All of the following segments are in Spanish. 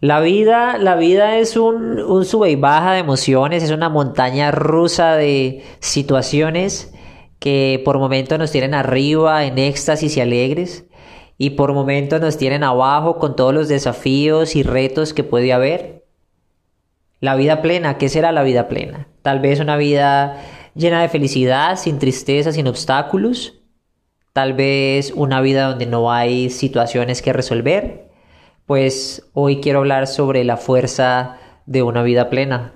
La vida, la vida es un, un sube y baja de emociones, es una montaña rusa de situaciones que por momentos nos tienen arriba en éxtasis y alegres y por momentos nos tienen abajo con todos los desafíos y retos que puede haber. La vida plena, ¿qué será la vida plena? Tal vez una vida llena de felicidad, sin tristeza, sin obstáculos. Tal vez una vida donde no hay situaciones que resolver pues hoy quiero hablar sobre la fuerza de una vida plena.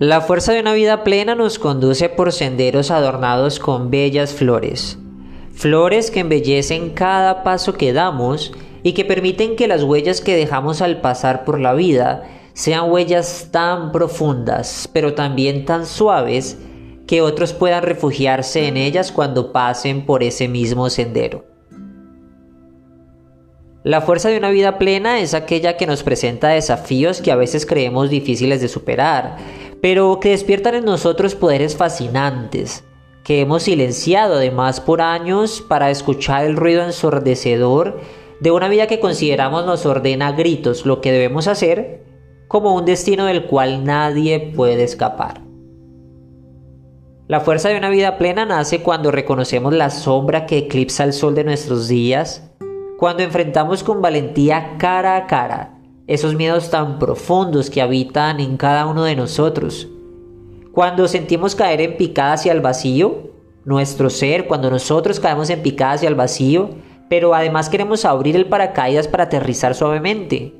La fuerza de una vida plena nos conduce por senderos adornados con bellas flores, flores que embellecen cada paso que damos y que permiten que las huellas que dejamos al pasar por la vida sean huellas tan profundas, pero también tan suaves que otros puedan refugiarse en ellas cuando pasen por ese mismo sendero. La fuerza de una vida plena es aquella que nos presenta desafíos que a veces creemos difíciles de superar, pero que despiertan en nosotros poderes fascinantes, que hemos silenciado además por años para escuchar el ruido ensordecedor de una vida que consideramos nos ordena a gritos lo que debemos hacer como un destino del cual nadie puede escapar. La fuerza de una vida plena nace cuando reconocemos la sombra que eclipsa el sol de nuestros días, cuando enfrentamos con valentía cara a cara esos miedos tan profundos que habitan en cada uno de nosotros, cuando sentimos caer en picada hacia el vacío, nuestro ser, cuando nosotros caemos en picada hacia el vacío, pero además queremos abrir el paracaídas para aterrizar suavemente,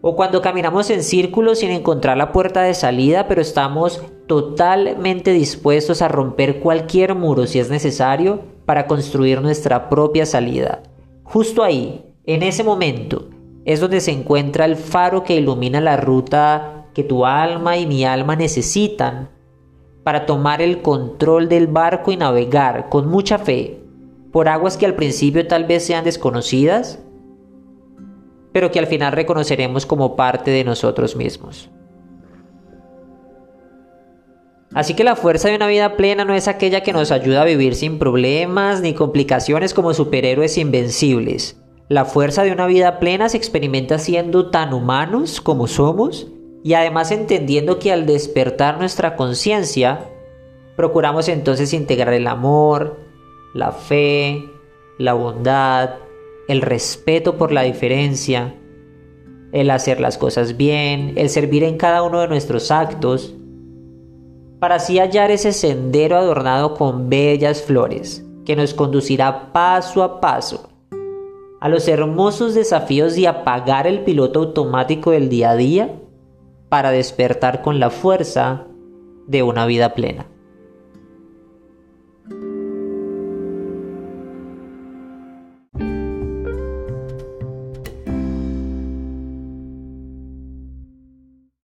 o cuando caminamos en círculos sin encontrar la puerta de salida, pero estamos totalmente dispuestos a romper cualquier muro si es necesario para construir nuestra propia salida. Justo ahí, en ese momento, es donde se encuentra el faro que ilumina la ruta que tu alma y mi alma necesitan para tomar el control del barco y navegar con mucha fe por aguas que al principio tal vez sean desconocidas, pero que al final reconoceremos como parte de nosotros mismos. Así que la fuerza de una vida plena no es aquella que nos ayuda a vivir sin problemas ni complicaciones como superhéroes invencibles. La fuerza de una vida plena se experimenta siendo tan humanos como somos y además entendiendo que al despertar nuestra conciencia, procuramos entonces integrar el amor, la fe, la bondad, el respeto por la diferencia, el hacer las cosas bien, el servir en cada uno de nuestros actos, para así hallar ese sendero adornado con bellas flores que nos conducirá paso a paso a los hermosos desafíos de apagar el piloto automático del día a día para despertar con la fuerza de una vida plena.